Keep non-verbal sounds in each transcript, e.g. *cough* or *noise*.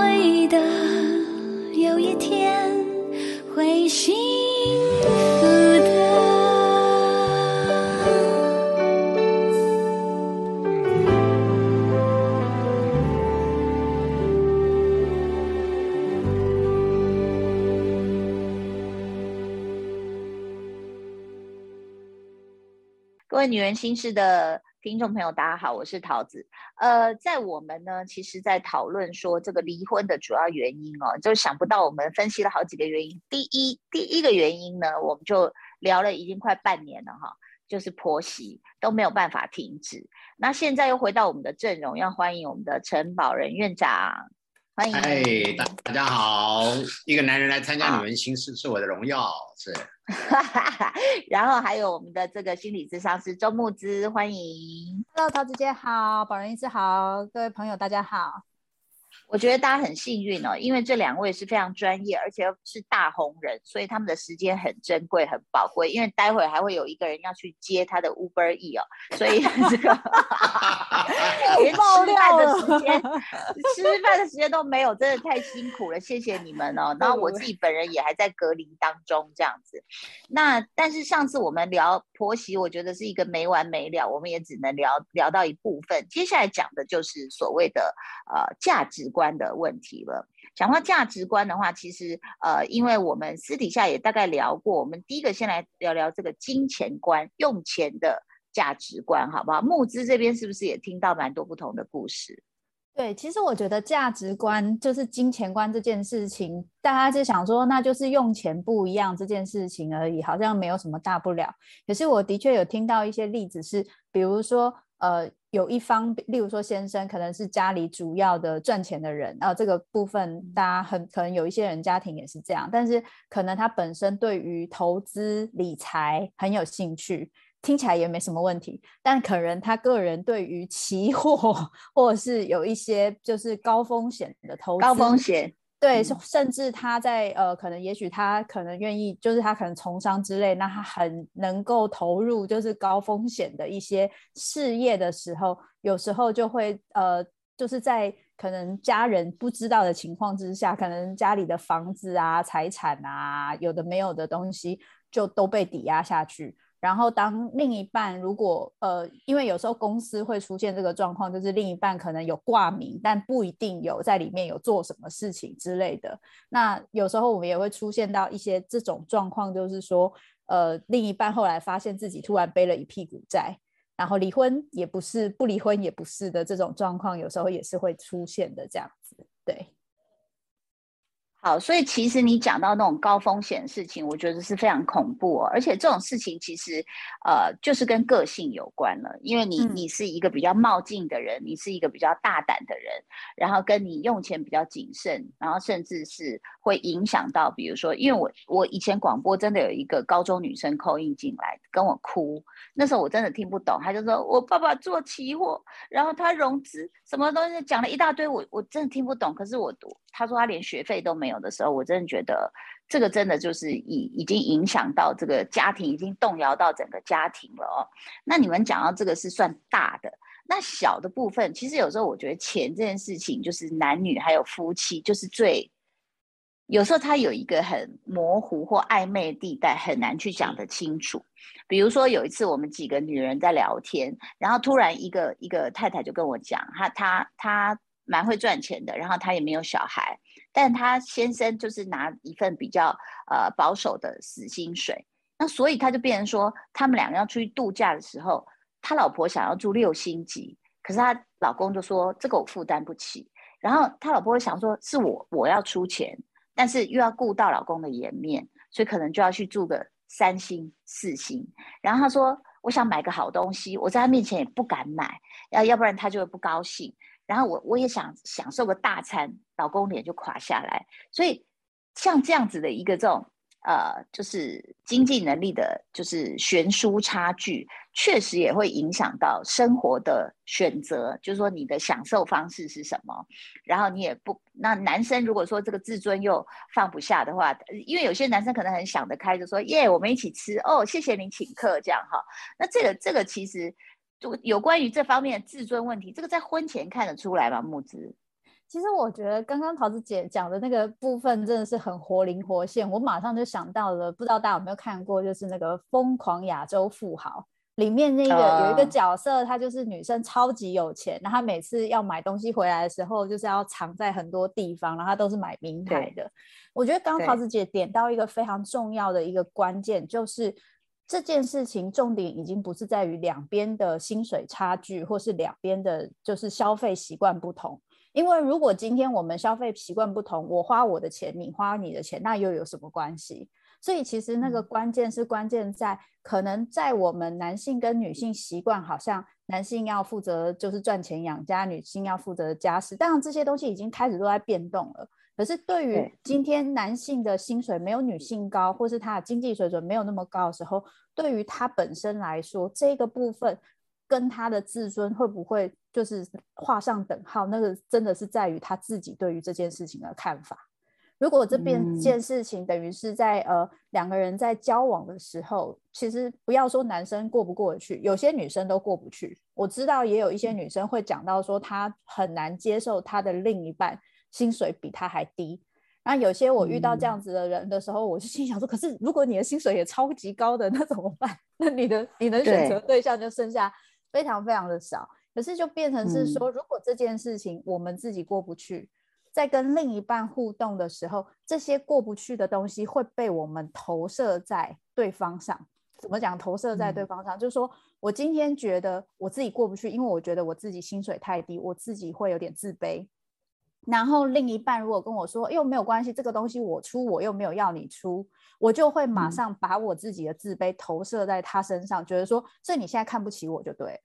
会的有一天会幸福的。各位女人心事的听众朋友，大家好，我是桃子。呃，在我们呢，其实，在讨论说这个离婚的主要原因哦，就想不到我们分析了好几个原因。第一，第一个原因呢，我们就聊了已经快半年了哈，就是婆媳都没有办法停止。那现在又回到我们的阵容，要欢迎我们的陈宝仁院长，欢迎。哎，大大家好，一个男人来参加女人心事是我的荣耀，是。*laughs* 然后还有我们的这个心理咨商师周木之，欢迎。Hello，桃子姐好，宝仁医师好，各位朋友大家好。我觉得大家很幸运哦，因为这两位是非常专业，而且是大红人，所以他们的时间很珍贵、很宝贵。因为待会还会有一个人要去接他的 Uber E 哦，所以 *laughs* 这个 *laughs* 连爆吃饭的时间、吃饭的时间都没有，真的太辛苦了，谢谢你们哦。然后我自己本人也还在隔离当中，这样子。那但是上次我们聊婆媳，我觉得是一个没完没了，我们也只能聊聊到一部分。接下来讲的就是所谓的呃价值观的问题了。讲到价值观的话，其实呃，因为我们私底下也大概聊过，我们第一个先来聊聊这个金钱观、用钱的价值观，好不好？募资这边是不是也听到蛮多不同的故事？对，其实我觉得价值观就是金钱观这件事情，大家就想说那就是用钱不一样这件事情而已，好像没有什么大不了。可是我的确有听到一些例子是，比如说呃，有一方，例如说先生可能是家里主要的赚钱的人，然后这个部分大家很可能有一些人家庭也是这样，但是可能他本身对于投资理财很有兴趣。听起来也没什么问题，但可能他个人对于期货 *laughs* 或者是有一些就是高风险的投资，高风险，对，甚至他在呃，可能也许他可能愿意，就是他可能从商之类，那他很能够投入就是高风险的一些事业的时候，有时候就会呃，就是在可能家人不知道的情况之下，可能家里的房子啊、财产啊，有的没有的东西就都被抵押下去。然后，当另一半如果呃，因为有时候公司会出现这个状况，就是另一半可能有挂名，但不一定有在里面有做什么事情之类的。那有时候我们也会出现到一些这种状况，就是说，呃，另一半后来发现自己突然背了一屁股债，然后离婚也不是，不离婚也不是的这种状况，有时候也是会出现的这样子。对。好，所以其实你讲到那种高风险的事情，我觉得是非常恐怖哦。而且这种事情其实，呃，就是跟个性有关了。因为你嗯你是一个比较冒进的人，你是一个比较大胆的人，然后跟你用钱比较谨慎，然后甚至是会影响到，比如说，因为我我以前广播真的有一个高中女生扣印进来跟我哭，那时候我真的听不懂，她就说我爸爸做期货，然后他融资什么东西讲了一大堆，我我真的听不懂。可是我他说他连学费都没有的时候，我真的觉得这个真的就是已已经影响到这个家庭，已经动摇到整个家庭了哦。那你们讲到这个是算大的，那小的部分，其实有时候我觉得钱这件事情，就是男女还有夫妻，就是最有时候它有一个很模糊或暧昧的地带，很难去讲得清楚。比如说有一次我们几个女人在聊天，然后突然一个一个太太就跟我讲，她她她蛮会赚钱的，然后她也没有小孩，但她先生就是拿一份比较呃保守的死薪水，那所以他就变成说，他们两个要出去度假的时候，他老婆想要住六星级，可是他老公就说这个我负担不起，然后他老婆会想说是我我要出钱，但是又要顾到老公的颜面，所以可能就要去住个三星四星。然后他说我想买个好东西，我在他面前也不敢买，要要不然他就会不高兴。然后我我也想享受个大餐，老公脸就垮下来。所以像这样子的一个这种呃，就是经济能力的，就是悬殊差距，确实也会影响到生活的选择。就是说你的享受方式是什么，然后你也不那男生如果说这个自尊又放不下的话，因为有些男生可能很想得开，就说耶，我们一起吃哦，谢谢你请客这样哈。那这个这个其实就有关于这方面的自尊问题，这个在婚前看得出来吗？木子？其实我觉得刚刚桃子姐讲的那个部分真的是很活灵活现，我马上就想到了，不知道大家有没有看过，就是那个《疯狂亚洲富豪》里面那个有一个角色，她就是女生超级有钱，然后她每次要买东西回来的时候，就是要藏在很多地方，然后她都是买名牌的。我觉得刚刚桃子姐点到一个非常重要的一个关键，就是这件事情重点已经不是在于两边的薪水差距，或是两边的就是消费习惯不同。因为如果今天我们消费习惯不同，我花我的钱，你花你的钱，那又有什么关系？所以其实那个关键是关键在可能在我们男性跟女性习惯，好像男性要负责就是赚钱养家，女性要负责家事。当然这些东西已经开始都在变动了。可是对于今天男性的薪水没有女性高，或是他的经济水准没有那么高的时候，对于他本身来说，这个部分。跟他的自尊会不会就是画上等号？那个真的是在于他自己对于这件事情的看法。如果这边件事情等于是在呃两个人在交往的时候，其实不要说男生过不过得去，有些女生都过不去。我知道也有一些女生会讲到说，她很难接受她的另一半薪水比他还低。那有些我遇到这样子的人的时候，我就心想说，可是如果你的薪水也超级高的，那怎么办？*laughs* 那你的你能选择对象就剩下。非常非常的少，可是就变成是说，如果这件事情我们自己过不去，在跟另一半互动的时候，这些过不去的东西会被我们投射在对方上。怎么讲？投射在对方上，就是说我今天觉得我自己过不去，因为我觉得我自己薪水太低，我自己会有点自卑。然后另一半如果跟我说，又没有关系，这个东西我出，我又没有要你出，我就会马上把我自己的自卑投射在他身上，觉得说，所以你现在看不起我就对。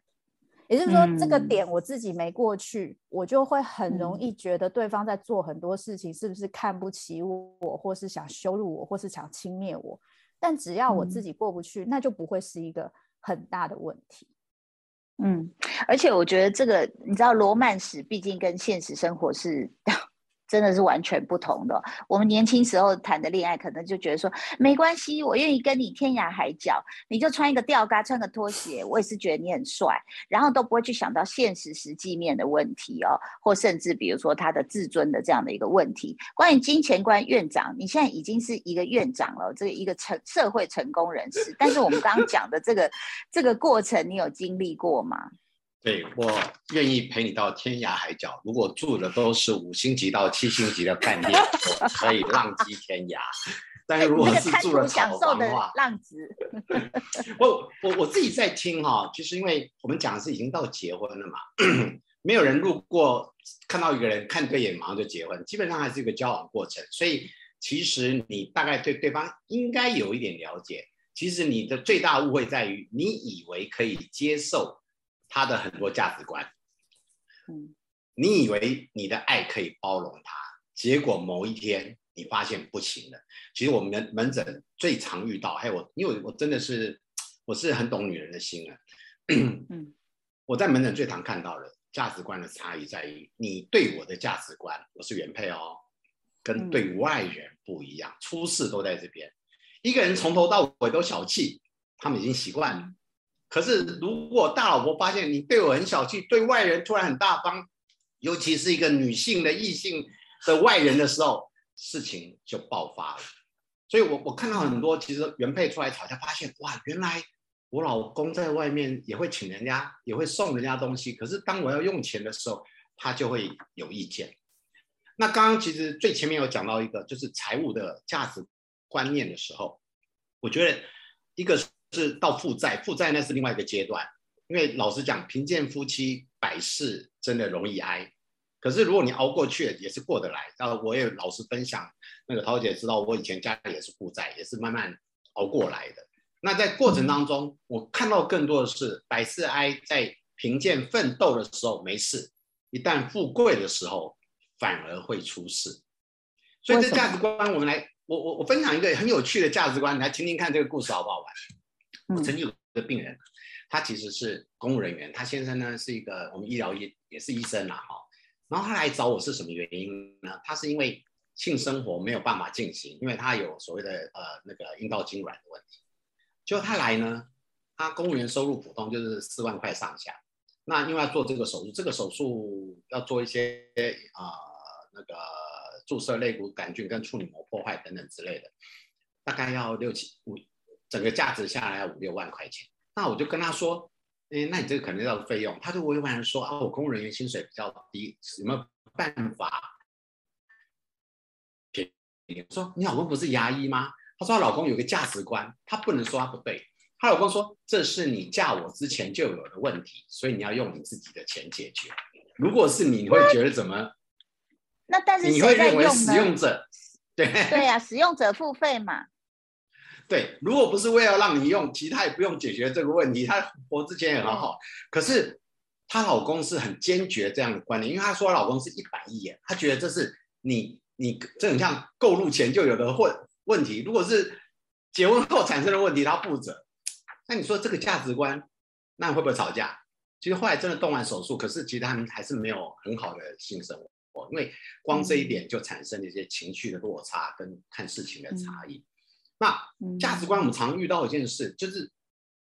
也就是说，这个点我自己没过去，我就会很容易觉得对方在做很多事情，是不是看不起我，或是想羞辱我，或是想轻蔑我？但只要我自己过不去，那就不会是一个很大的问题。嗯，而且我觉得这个，你知道，罗曼史毕竟跟现实生活是。*laughs* 真的是完全不同的。我们年轻时候谈的恋爱，可能就觉得说没关系，我愿意跟你天涯海角，你就穿一个吊嘎，穿个拖鞋，我也是觉得你很帅，然后都不会去想到现实实际面的问题哦，或甚至比如说他的自尊的这样的一个问题。关于金钱观，院长，你现在已经是一个院长了，这一个成社会成功人士，但是我们刚刚讲的这个这个过程，你有经历过吗？对我愿意陪你到天涯海角。如果住的都是五星级到七星级的饭店，*laughs* 我可以浪迹天涯。但是如果是住了享受的话浪子，*laughs* 我我我自己在听哈，就是因为我们讲的是已经到结婚了嘛，*coughs* 没有人路过看到一个人看对眼马上就结婚，基本上还是一个交往过程。所以其实你大概对对方应该有一点了解。其实你的最大误会在于，你以为可以接受。他的很多价值观，嗯，你以为你的爱可以包容他，结果某一天你发现不行了。其实我们门门诊最常遇到，还有我，因为我真的是我是很懂女人的心啊，嗯，我在门诊最常看到的价值观的差异在于，你对我的价值观，我是原配哦，跟对外人不一样，出事都在这边。一个人从头到尾都小气，他们已经习惯了。可是，如果大老婆发现你对我很小气，对外人突然很大方，尤其是一个女性的异性的外人的时候，事情就爆发了。所以，我我看到很多其实原配出来吵架，发现哇，原来我老公在外面也会请人家，也会送人家东西。可是当我要用钱的时候，他就会有意见。那刚刚其实最前面有讲到一个，就是财务的价值观念的时候，我觉得一个。是到负债，负债那是另外一个阶段。因为老实讲，贫贱夫妻百事真的容易挨。可是如果你熬过去了，也是过得来。然后我也老实分享，那个涛姐知道，我以前家里也是负债，也是慢慢熬过来的。那在过程当中，我看到更多的是百事哀，在贫贱奋斗的时候没事，一旦富贵的时候反而会出事。所以这价值观，我们来，我我我分享一个很有趣的价值观，来听听看这个故事好不好玩？我曾经有个病人，他其实是公务人员，他先生呢是一个我们医疗医也是医生啦，哈。然后他来找我是什么原因呢？他是因为性生活没有办法进行，因为他有所谓的呃那个阴道痉挛的问题。就他来呢，他公务员收入普通就是四万块上下。那因为要做这个手术，这个手术要做一些啊那个注射类骨杆菌跟处女膜破坏等等之类的，大概要六七五，整个价值下来要五六万块钱。那我就跟他说，哎，那你这个肯定要费用。他就委婉的说啊，我公务人员薪水比较低，有没有办法？说你老公不是牙医吗？她说她老公有个价值观，她不能说他不对。她老公说这是你嫁我之前就有的问题，所以你要用你自己的钱解决。如果是你，你会觉得怎么？那但是你会认为使用者对对呀，使用者付费嘛。对，如果不是为了让你用，其他也不用解决这个问题。她活之前也很好，可是她老公是很坚决这样的观念，因为她说老公是一板一眼，她觉得这是你你这很像购入前就有的问问题。如果是结婚后产生的问题，她负责。那你说这个价值观，那会不会吵架？其实后来真的动完手术，可是其实他们还是没有很好的性生活，因为光这一点就产生了一些情绪的落差跟看事情的差异。那价值观我们常遇到一件事，就是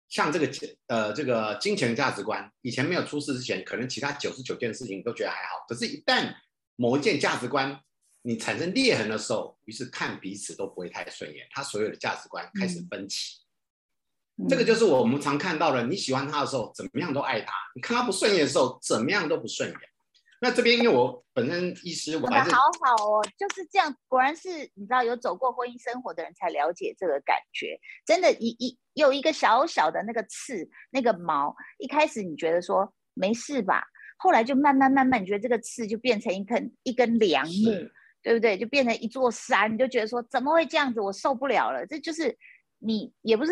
像这个呃这个金钱价值观，以前没有出事之前，可能其他九十九件事情都觉得还好，可是，一旦某一件价值观你产生裂痕的时候，于是看彼此都不会太顺眼，他所有的价值观开始分歧。这个就是我们常看到的，你喜欢他的时候怎么样都爱他，你看他不顺眼的时候怎么样都不顺眼。那这边因为我本身医师，我还是好好哦，就是这样。果然是你知道有走过婚姻生活的人才了解这个感觉。真的，一一有一个小小的那个刺，那个毛，一开始你觉得说没事吧，后来就慢慢慢慢，你觉得这个刺就变成一根一根梁木，对不对？就变成一座山，你就觉得说怎么会这样子，我受不了了。这就是你也不是，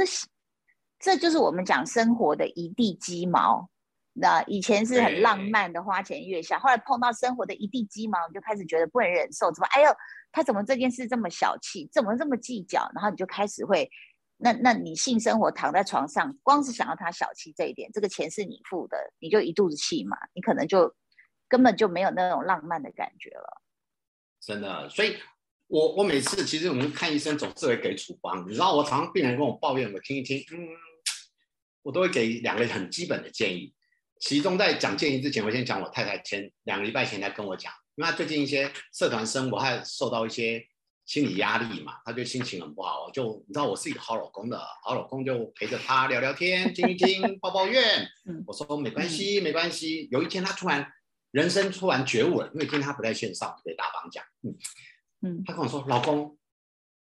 这就是我们讲生活的一地鸡毛。那以前是很浪漫的花前月下，后来碰到生活的一地鸡毛，你就开始觉得不能忍受。怎么？哎呦，他怎么这件事这么小气？怎么这么计较？然后你就开始会，那那你性生活躺在床上，光是想要他小气这一点，这个钱是你付的，你就一肚子气嘛，你可能就根本就没有那种浪漫的感觉了。真的，所以我我每次其实我们看医生总是会给处方，你知道，我常常病人跟我抱怨，我听一听，嗯，我都会给两个很基本的建议。其中在讲建议之前，我先讲我太太前两个礼拜前才跟我讲，因为她最近一些社团生活，还受到一些心理压力嘛，她就心情很不好。就你知道我是一个好老公的，好老公就陪着她聊聊天，听一听，抱抱怨。*laughs* 我说没关系，没关系。有一天她突然人生突然觉悟了，因为今天她不在线上，给大方讲，嗯嗯，她跟我说，老公，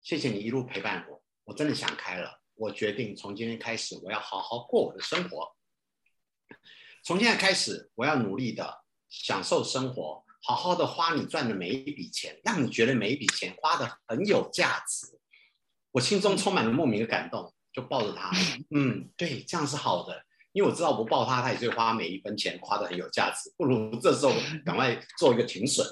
谢谢你一路陪伴我，我真的想开了，我决定从今天开始，我要好好过我的生活。从现在开始，我要努力的享受生活，好好的花你赚的每一笔钱，让你觉得每一笔钱花的很有价值。我心中充满了莫名的感动，就抱着他，*laughs* 嗯，对，这样是好的，因为我知道不抱他，他也会花每一分钱花的很有价值。不如这时候赶快做一个停损。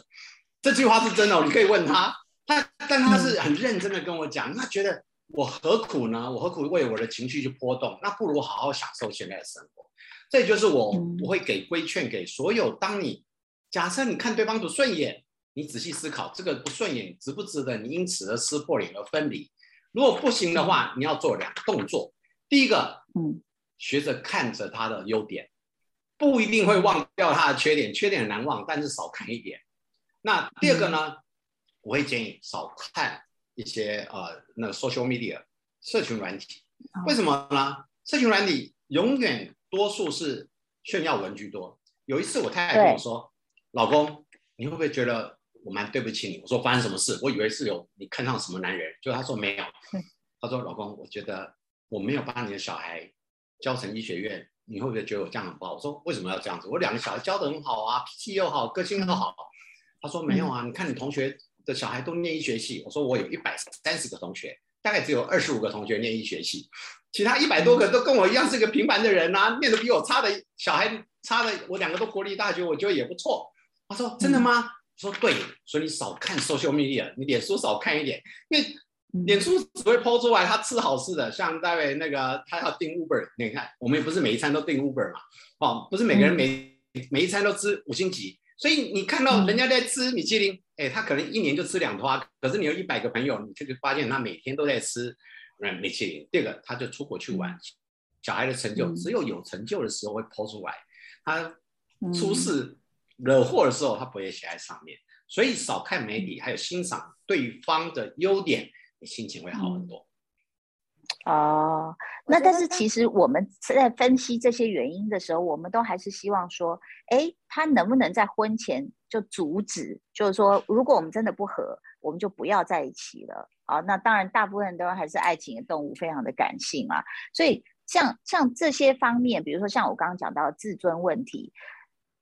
这句话是真的，你可以问他，他但他是很认真的跟我讲，他觉得我何苦呢？我何苦为我的情绪去波动？那不如好好享受现在的生活。这就是我我会给规劝给所有。当你假设你看对方不顺眼，你仔细思考这个不顺眼值不值得你因此而撕破脸而分离。如果不行的话，你要做两个动作。第一个，嗯，学着看着他的优点，不一定会忘掉他的缺点，缺点很难忘，但是少看一点。那第二个呢，我会建议少看一些呃那个 social media 社群软体。为什么呢？社群软体永远。多数是炫耀文居多。有一次，我太太跟我说：“老公，你会不会觉得我蛮对不起你？”我说：“发生什么事？”我以为是有你看上什么男人，就他说没有。他说：“老公，我觉得我没有把你的小孩教成医学院，你会不会觉得我这样很不好？”我说：“为什么要这样子？我两个小孩教的很好啊，脾气又好，个性又好。”他说：“没有啊，你看你同学的小孩都念医学系。”我说：“我有一百三十个同学，大概只有二十五个同学念医学系。”其他一百多个都跟我一样是个平凡的人呐，念的比我差的小孩差的，我两个都国立大学，我觉得也不错。他说：“真的吗？”我说：“对。”所以你少看 social media，你脸书少看一点，因为脸书只会抛出来他吃好吃的，像大卫那个他要订 Uber，你看我们也不是每一餐都订 Uber 嘛，哦，不是每个人每每一餐都吃五星级，所以你看到人家在吃米其林，哎，他可能一年就吃两坨，可是你有一百个朋友，你就发现他每天都在吃。米其林，第二个他就出国去玩，小孩的成就只有有成就的时候会抛出来，他出事惹祸的时候他不会写在上面，所以少看媒体，还有欣赏对方的优点，你心情会好很多。哦，那但是其实我们在分析这些原因的时候，我们都还是希望说，哎，他能不能在婚前就阻止？就是说，如果我们真的不合，我们就不要在一起了。啊，那当然，大部分都还是爱情的动物，非常的感性啊。所以，像像这些方面，比如说像我刚刚讲到的自尊问题。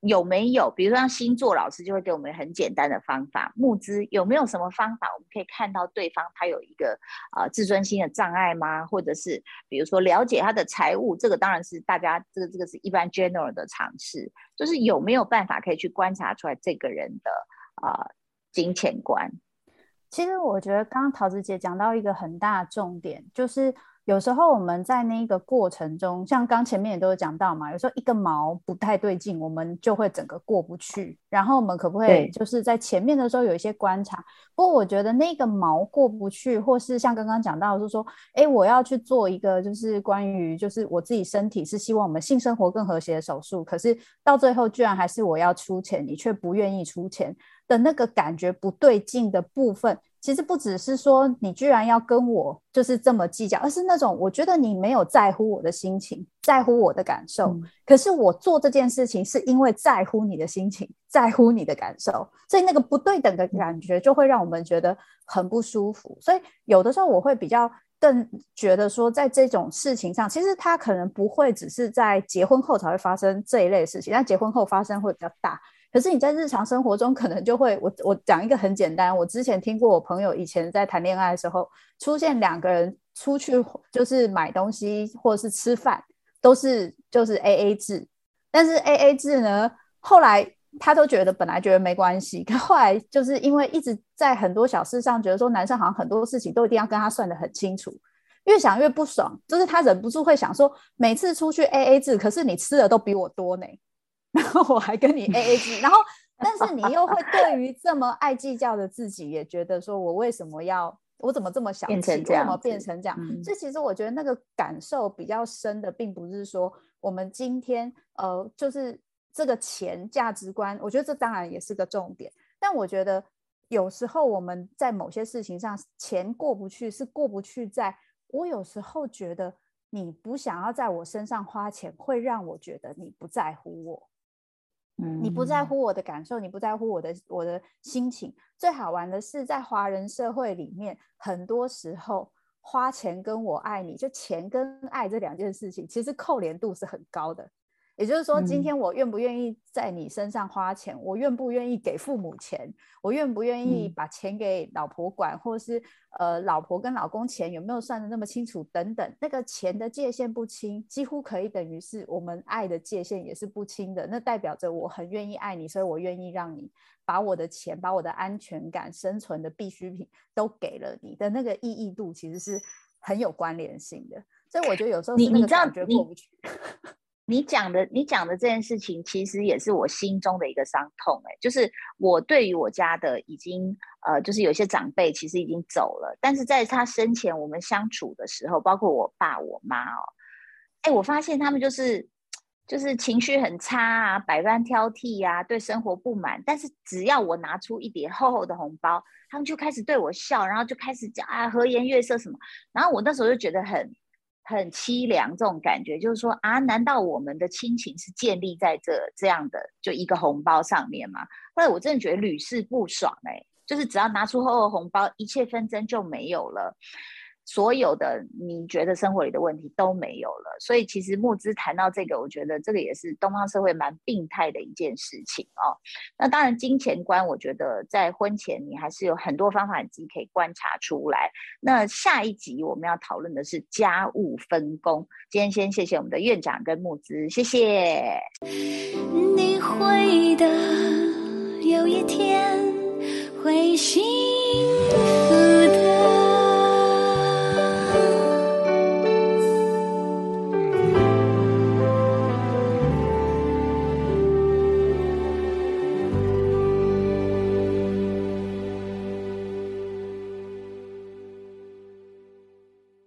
有没有，比如说像星座老师就会给我们很简单的方法，募资有没有什么方法，我们可以看到对方他有一个啊自尊心的障碍吗？或者是比如说了解他的财务，这个当然是大家这个这个是一般 general 的尝试，就是有没有办法可以去观察出来这个人的啊金钱观？其实我觉得刚刚桃子姐讲到一个很大重点，就是。有时候我们在那个过程中，像刚前面也都有讲到嘛，有时候一个毛不太对劲，我们就会整个过不去。然后我们可不可以就是在前面的时候有一些观察？不过我觉得那个毛过不去，或是像刚刚讲到，就是说，哎，我要去做一个就是关于就是我自己身体是希望我们性生活更和谐的手术，可是到最后居然还是我要出钱，你却不愿意出钱的那个感觉不对劲的部分。其实不只是说你居然要跟我就是这么计较，而是那种我觉得你没有在乎我的心情，在乎我的感受。可是我做这件事情是因为在乎你的心情，在乎你的感受，所以那个不对等的感觉就会让我们觉得很不舒服。所以有的时候我会比较更觉得说，在这种事情上，其实他可能不会只是在结婚后才会发生这一类事情，但结婚后发生会比较大。可是你在日常生活中可能就会，我我讲一个很简单，我之前听过我朋友以前在谈恋爱的时候，出现两个人出去就是买东西或者是吃饭，都是就是 A A 制，但是 A A 制呢，后来他都觉得本来觉得没关系，可后来就是因为一直在很多小事上觉得说男生好像很多事情都一定要跟他算得很清楚，越想越不爽，就是他忍不住会想说，每次出去 A A 制，可是你吃的都比我多呢。然后我还跟你 A A 制，然后 *laughs* 但是你又会对于这么爱计较的自己，也觉得说我为什么要我怎么这么小气，为什么变成这样？所以其实我觉得那个感受比较深的，并不是说我们今天呃，就是这个钱价值观，我觉得这当然也是个重点。但我觉得有时候我们在某些事情上钱过不去，是过不去。在我有时候觉得你不想要在我身上花钱，会让我觉得你不在乎我。你不在乎我的感受，你不在乎我的我的心情。最好玩的是，在华人社会里面，很多时候花钱跟我爱你，就钱跟爱这两件事情，其实扣连度是很高的。也就是说，今天我愿不愿意在你身上花钱？我愿不愿意给父母钱？我愿不愿意把钱给老婆管，或是呃，老婆跟老公钱有没有算的那么清楚？等等，那个钱的界限不清，几乎可以等于是我们爱的界限也是不清的。那代表着我很愿意爱你，所以我愿意让你把我的钱、把我的安全感、生存的必需品都给了你的那个意义度，其实是很有关联性的。所以我觉得有时候你你这样觉过不去。你讲的，你讲的这件事情，其实也是我心中的一个伤痛。哎，就是我对于我家的已经，呃，就是有些长辈其实已经走了，但是在他生前我们相处的时候，包括我爸我妈哦，哎，我发现他们就是，就是情绪很差啊，百般挑剔啊，对生活不满。但是只要我拿出一叠厚厚的红包，他们就开始对我笑，然后就开始讲啊和颜悦色什么。然后我那时候就觉得很。很凄凉，这种感觉就是说啊，难道我们的亲情是建立在这这样的就一个红包上面吗？后来我真的觉得屡试不爽哎，就是只要拿出厚厚红包，一切纷争就没有了。所有的你觉得生活里的问题都没有了，所以其实募资谈到这个，我觉得这个也是东方社会蛮病态的一件事情哦。那当然，金钱观，我觉得在婚前你还是有很多方法自己可以观察出来。那下一集我们要讨论的是家务分工。今天先谢谢我们的院长跟募资，谢谢。你会的，有一天会幸福。